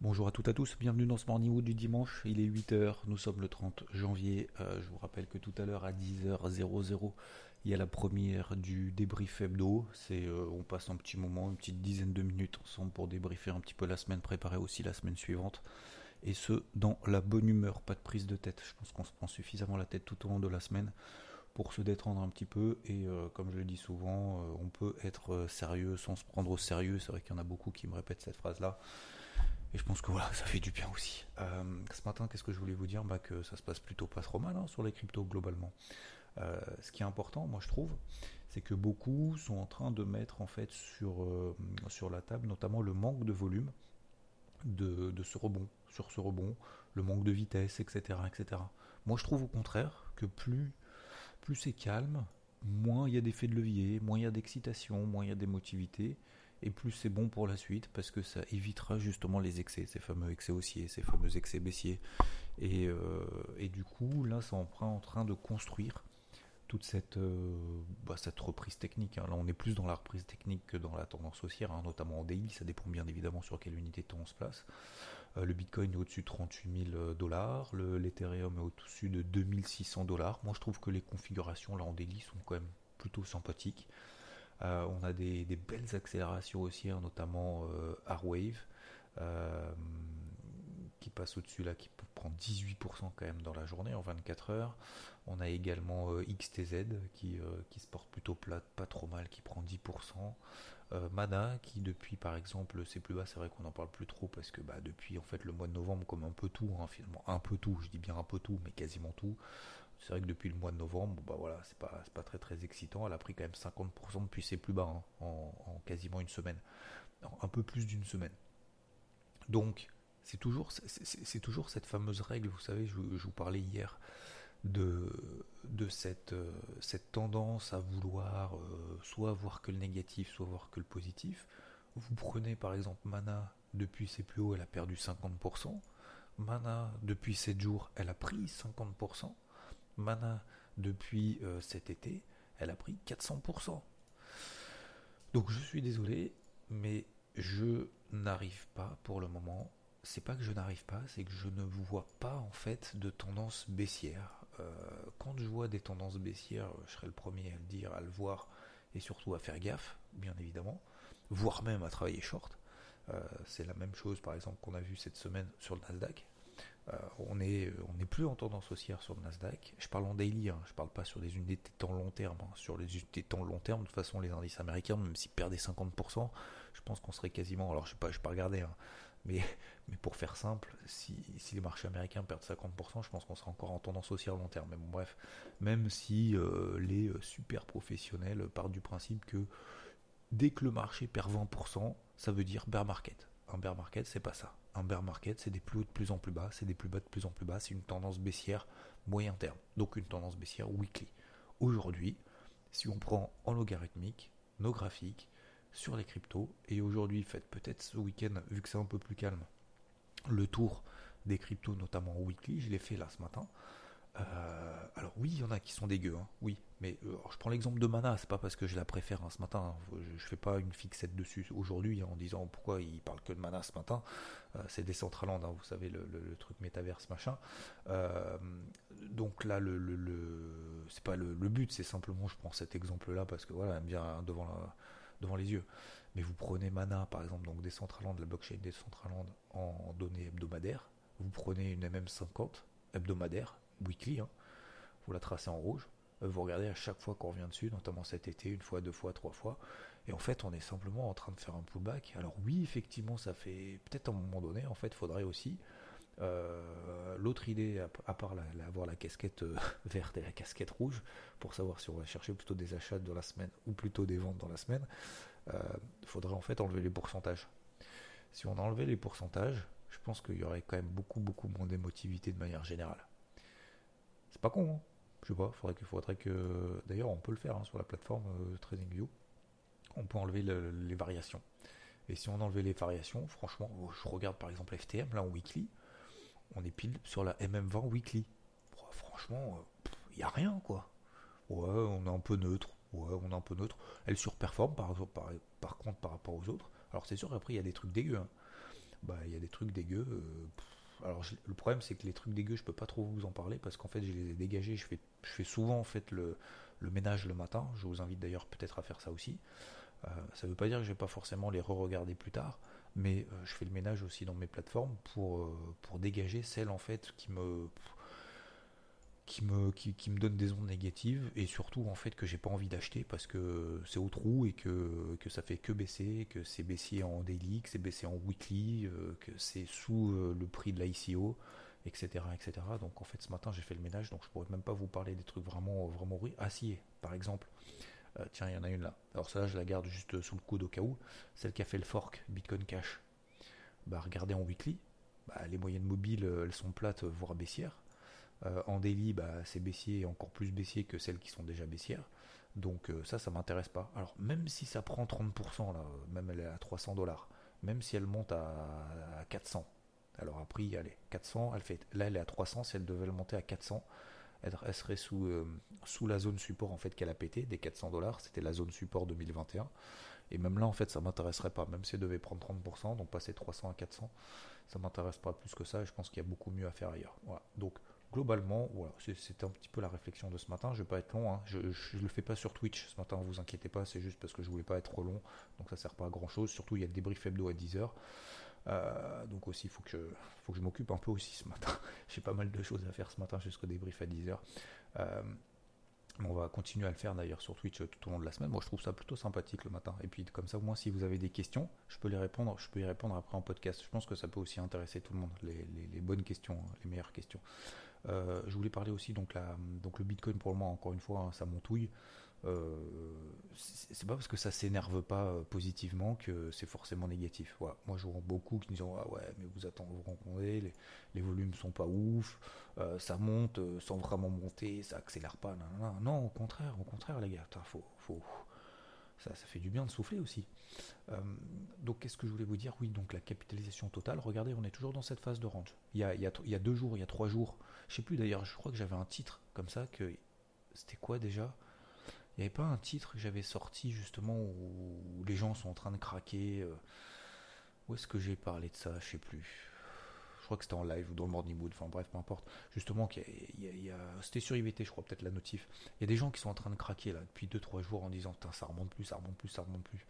Bonjour à toutes et à tous, bienvenue dans ce Morning Wood du dimanche. Il est 8h, nous sommes le 30 janvier. Euh, je vous rappelle que tout à l'heure à 10h00, il y a la première du débrief hebdo. C'est, euh, on passe un petit moment, une petite dizaine de minutes ensemble pour débriefer un petit peu la semaine, préparer aussi la semaine suivante. Et ce, dans la bonne humeur, pas de prise de tête. Je pense qu'on se prend suffisamment la tête tout au long de la semaine pour se détendre un petit peu. Et euh, comme je le dis souvent, on peut être sérieux sans se prendre au sérieux. C'est vrai qu'il y en a beaucoup qui me répètent cette phrase-là. Et je pense que voilà, ça fait du bien aussi. Euh, ce matin, qu'est-ce que je voulais vous dire? Bah, Que ça se passe plutôt pas trop mal hein, sur les cryptos globalement. Euh, ce qui est important, moi je trouve, c'est que beaucoup sont en train de mettre en fait sur, euh, sur la table notamment le manque de volume de, de, ce rebond, sur ce rebond, le manque de vitesse, etc., etc. Moi je trouve au contraire que plus, plus c'est calme, moins il y a d'effet de levier, moins il y a d'excitation, moins il y a d'émotivité, et plus c'est bon pour la suite parce que ça évitera justement les excès, ces fameux excès haussiers, ces fameux excès baissiers. Et, euh, du coup, là, c'est en train de construire toute cette, euh, bah, reprise technique. Hein. Là, on est plus dans la reprise technique que dans la tendance haussière, hein, notamment en daily. Ça dépend bien évidemment sur quelle unité on se place. Euh, le Bitcoin est au-dessus de 38 000 dollars, l'Ethereum est au-dessus de 2600 dollars. Moi, je trouve que les configurations là en daily sont quand même plutôt sympathiques. Euh, on a des, belles accélérations aussi, hein, notamment euh, R-Wave, euh, qui passe au-dessus là, qui prend 18% quand même dans la journée en 24 heures. On a également XTZ qui, qui se porte plutôt plat, pas trop mal, qui prend 10%. Mana qui depuis par exemple c'est plus bas, c'est vrai qu'on n'en parle plus trop parce que bah, depuis en fait le mois de novembre comme un peu tout, hein, finalement un peu tout, je dis bien un peu tout, mais quasiment tout, c'est vrai que depuis le mois de novembre, bah voilà, c'est pas, pas très très excitant. Elle a pris quand même 50% depuis ses plus bas hein, en, quasiment une semaine, un peu plus d'une semaine. Donc c'est toujours, toujours cette fameuse règle, vous savez, je, vous parlais hier de, de cette, euh, cette tendance à vouloir euh, soit voir que le négatif, soit voir que le positif. Vous prenez par exemple Mana, depuis ses plus hauts, elle a perdu 50%. Mana, depuis 7 jours, elle a pris 50%. Mana depuis euh, cet été, elle a pris 400%. Donc je suis désolé, mais je n'arrive pas pour le moment. C'est pas que je n'arrive pas, c'est que je ne vois pas en fait de tendance baissière. Euh, quand je vois des tendances baissières, je serai le premier à le dire, à le voir et surtout à faire gaffe, bien évidemment, voire même à travailler short. Euh, c'est la même chose par exemple qu'on a vu cette semaine sur le Nasdaq. Euh, on n'est on est plus en tendance haussière sur le Nasdaq. Je parle en daily, hein, je parle pas sur des unités de temps long terme. Hein. Sur les unités de temps long terme, de toute façon, les indices américains, même s'ils perdaient 50%, je pense qu'on serait quasiment. Alors, je ne sais pas, regarder, hein, mais, mais pour faire simple, si, les marchés américains perdent 50%, je pense qu'on sera encore en tendance haussière long terme. Mais bon, bref, même si euh, les euh, super professionnels partent du principe que dès que le marché perd 20%, ça veut dire bear market. Un bear market, c'est pas ça. Un bear market, c'est des plus hauts de plus en plus bas, c'est des plus bas de plus en plus bas, c'est une tendance baissière moyen terme, donc une tendance baissière weekly. Aujourd'hui, si on prend en logarithmique nos graphiques sur les cryptos, et aujourd'hui, faites peut-être ce week-end, vu que c'est un peu plus calme, le tour des cryptos, notamment weekly, je l'ai fait là ce matin. Euh, alors oui, il y en a qui sont dégueux, hein, oui. Mais euh, je prends l'exemple de Mana, c'est pas parce que je la préfère hein, ce matin. Hein. je, fais pas une fixette dessus aujourd'hui en disant pourquoi il parle que de Mana ce matin. Euh, c'est Decentraland, vous savez le, truc métaverse machin. donc là, le, c'est pas le, but, c'est simplement je prends cet exemple-là parce que voilà, elle me vient devant les yeux. Mais vous prenez Mana par exemple, donc Decentraland, la blockchain Decentraland en données hebdomadaires. Vous prenez une MM50 hebdomadaire weekly, hein. vous la tracez en rouge, euh, vous regardez à chaque fois qu'on revient dessus, notamment cet été, une fois, deux fois, trois fois, et en fait on est simplement en train de faire un pullback. Alors oui, effectivement, ça fait peut-être un moment donné, en fait, faudrait aussi euh, l'autre idée, à, part avoir la, casquette euh, verte et la casquette rouge, pour savoir si on va chercher plutôt des achats dans la semaine ou plutôt des ventes dans la semaine, faudrait en fait enlever les pourcentages. Si on enlevait les pourcentages, je pense qu'il y aurait quand même beaucoup, beaucoup moins d'émotivité de manière générale. C'est pas con, hein Je sais pas, faudrait que, faudrait que. D'ailleurs, on peut le faire hein, sur la plateforme euh, TradingView. On peut enlever les variations. Et si on enlevait les variations, franchement, je regarde par exemple FTM, là en weekly, on est pile sur la MM20 weekly. franchement, il euh, n'y a rien quoi. Ouais, on est un peu neutre. Ouais, on est un peu neutre. Elle surperforme par, par, par contre par rapport aux autres. Alors c'est sûr, après il y a des trucs dégueux. Hein. Bah, il y a des trucs dégueux. Euh, alors le problème c'est que les trucs dégueux, je peux pas trop vous en parler parce qu'en fait je les ai dégagés. Je fais, souvent le, ménage le matin. Je vous invite d'ailleurs peut-être à faire ça aussi. Euh, ça ne veut pas dire que je vais pas forcément les re-regarder plus tard, mais euh, je fais le ménage aussi dans mes plateformes pour, pour dégager celles en fait qui me qui me, qui, me donne des ondes négatives et surtout en fait que j'ai pas envie d'acheter parce que c'est au trou et que, que ça fait que baisser, que c'est baissier en daily, que c'est baissé en weekly, euh, que c'est sous euh, le prix de l'ICO, etc., etc. Donc en fait ce matin j'ai fait le ménage donc je pourrais même pas vous parler des trucs vraiment vraiment Ah si, par exemple, euh, tiens il y en a une là. Alors ça je la garde juste sous le coude au cas où. Celle qui a fait le fork Bitcoin Cash. Bah regardez en weekly, bah, les moyennes mobiles elles sont plates voire baissières. Euh, en daily, bah, c'est baissier, encore plus baissier que celles qui sont déjà baissières. Donc euh, ça, ça m'intéresse pas. Alors même si ça prend 30%, là, même elle est à 300 dollars, même si elle monte à, 400, alors à prix, allez, 400, elle fait, là elle est à 300, si elle devait le monter à 400, elle, serait sous, euh, sous la zone support en fait qu'elle a pété, des 400 dollars, c'était la zone support 2021. Et même là, en fait, ça m'intéresserait pas. Même si elle devait prendre 30%, donc passer 300 à 400, ça m'intéresse pas plus que ça. Je pense qu'il y a beaucoup mieux à faire ailleurs. Voilà. Donc, globalement, voilà, c'était un petit peu la réflexion de ce matin. Je vais pas être long, hein. je, ne le fais pas sur Twitch ce matin, vous inquiétez pas, c'est juste parce que je voulais pas être trop long, donc ça sert pas à grand chose. Surtout, il y a le débrief hebdo à 10h. Euh, donc aussi, il faut que je, m'occupe un peu aussi ce matin. J'ai pas mal de choses à faire ce matin jusqu'au débrief à 10h. Euh, on va continuer à le faire d'ailleurs sur Twitch tout au long de la semaine. Moi, je trouve ça plutôt sympathique le matin. Et puis, comme ça, au moins, si vous avez des questions, je peux les répondre. Je peux y répondre après en podcast. Je pense que ça peut aussi intéresser tout le monde, les bonnes questions, les meilleures questions. Euh, je voulais parler aussi donc, la, donc le Bitcoin pour le moment encore une fois hein, ça montouille. Euh, c'est pas parce que ça s'énerve pas euh, positivement que c'est forcément négatif. Moi je vois beaucoup qui disent ah ouais mais vous attendez vous rencontrez, les, les volumes sont pas ouf, ça monte sans vraiment monter, ça accélère pas. Non, au contraire, au contraire les gars, faut, faut, ça, fait du bien de souffler aussi. donc qu'est-ce que je voulais vous dire? Oui, donc la capitalisation totale, regardez, on est toujours dans cette phase de range. Il y a deux jours, il y a trois jours, je sais plus d'ailleurs, je crois que j'avais un titre comme ça que c'était quoi déjà? Il n'y avait pas un titre que j'avais sorti justement où les gens sont en train de craquer. Euh, où est-ce que j'ai parlé de ça? Je sais plus. Je crois que c'était en live ou dans le morning mood. Enfin bref, peu importe. Justement, c'était sur IVT, je crois peut-être la notif. Il y a des gens qui sont en train de craquer là depuis 2-3 jours en disant ça remonte plus, ça remonte plus, ça remonte plus.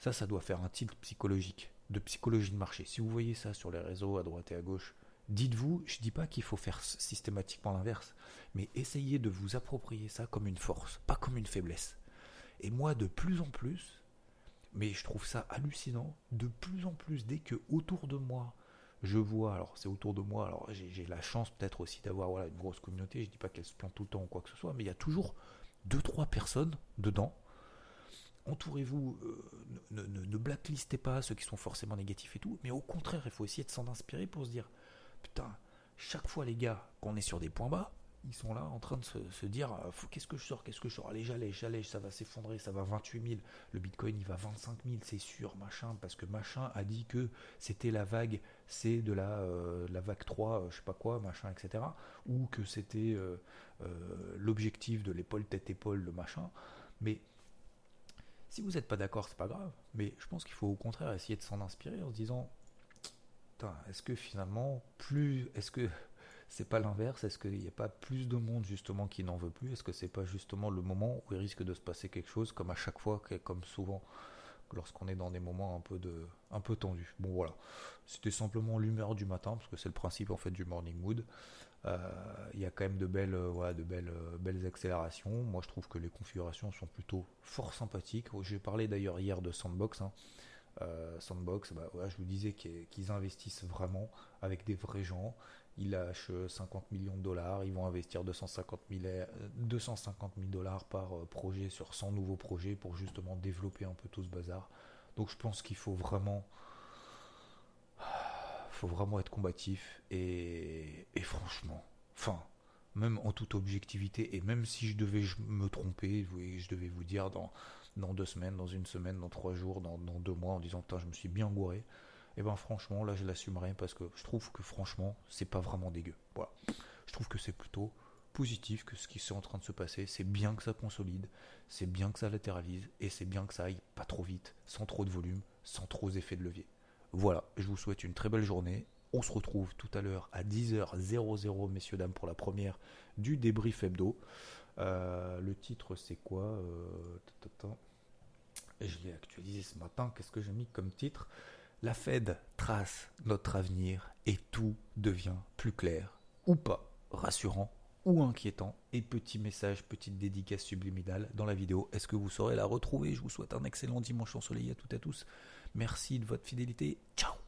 Ça, ça doit faire un titre psychologique, de psychologie de marché. Si vous voyez ça sur les réseaux à droite et à gauche, Dites-vous, je ne dis pas qu'il faut faire systématiquement l'inverse, mais essayez de vous approprier ça comme une force, pas comme une faiblesse. Et moi, de plus en plus, mais je trouve ça hallucinant, de plus en plus, dès que autour de moi, je vois, alors c'est autour de moi, alors j'ai la chance peut-être aussi d'avoir voilà, une grosse communauté, je ne dis pas qu'elle se plante tout le temps ou quoi que ce soit, mais il y a toujours deux, trois personnes dedans. Entourez-vous, euh, ne, ne blacklistez pas ceux qui sont forcément négatifs et tout, mais au contraire, il faut essayer de s'en inspirer pour se dire, putain, chaque fois les gars qu'on est sur des points bas, ils sont là en train de se, dire euh, qu'est-ce que je sors, qu'est-ce que je sors, allez j'allège, j'allège, ça va s'effondrer, ça va 28 000, le bitcoin il va 25 000, c'est sûr, machin, parce que machin a dit que c'était la vague C de la, euh, la vague 3, euh, je sais pas quoi, machin, etc. Ou que c'était l'objectif de l'épaule tête-épaule, le machin. Mais si vous n'êtes pas d'accord, c'est pas grave. Mais je pense qu'il faut au contraire essayer de s'en inspirer en se disant est-ce que finalement, plus, est-ce que c'est pas l'inverse Est-ce qu'il n'y a pas plus de monde justement qui n'en veut plus? Est-ce que c'est pas justement le moment où il risque de se passer quelque chose, comme à chaque fois, comme souvent, lorsqu'on est dans des moments un peu de, un peu tendus? Bon voilà, c'était simplement l'humeur du matin, parce que c'est le principe en fait du morning mood. Euh, il y a quand même de belles, euh, voilà, de belles, euh, belles accélérations. Moi, je trouve que les configurations sont plutôt fort sympathiques. J'ai parlé d'ailleurs hier de Sandbox. Hein. Sandbox, bah, je vous disais qu'ils investissent vraiment avec des vrais gens. Ils lâchent 50 millions de dollars, ils vont investir 250 000, 250 000 dollars par projet sur 100 nouveaux projets pour justement développer un peu tout ce bazar. Donc je pense qu'il faut vraiment faut vraiment être combatif et, franchement, enfin, même en toute objectivité, et même si je devais me tromper, je devais vous dire dans, deux semaines, dans une semaine, dans trois jours, dans, deux mois, en disant putain, je me suis bien gouré, et eh ben franchement, là je l'assumerai parce que je trouve que franchement, c'est pas vraiment dégueu. Voilà. Je trouve que c'est plutôt positif que ce qui est en train de se passer. C'est bien que ça consolide, c'est bien que ça latéralise, et c'est bien que ça aille pas trop vite, sans trop de volume, sans trop d'effet de levier. Voilà, je vous souhaite une très belle journée. On se retrouve tout à l'heure à 10h00, messieurs, dames, pour la première du débrief hebdo. Euh, le titre, c'est quoi euh, Je l'ai actualisé ce matin. Qu'est-ce que j'ai mis comme titre? La Fed trace notre avenir et tout devient plus clair, ou pas, rassurant ou inquiétant. Et petit message, petite dédicace subliminale dans la vidéo. Est-ce que vous saurez la retrouver? Je vous souhaite un excellent dimanche ensoleillé à toutes et à tous. Merci de votre fidélité. Ciao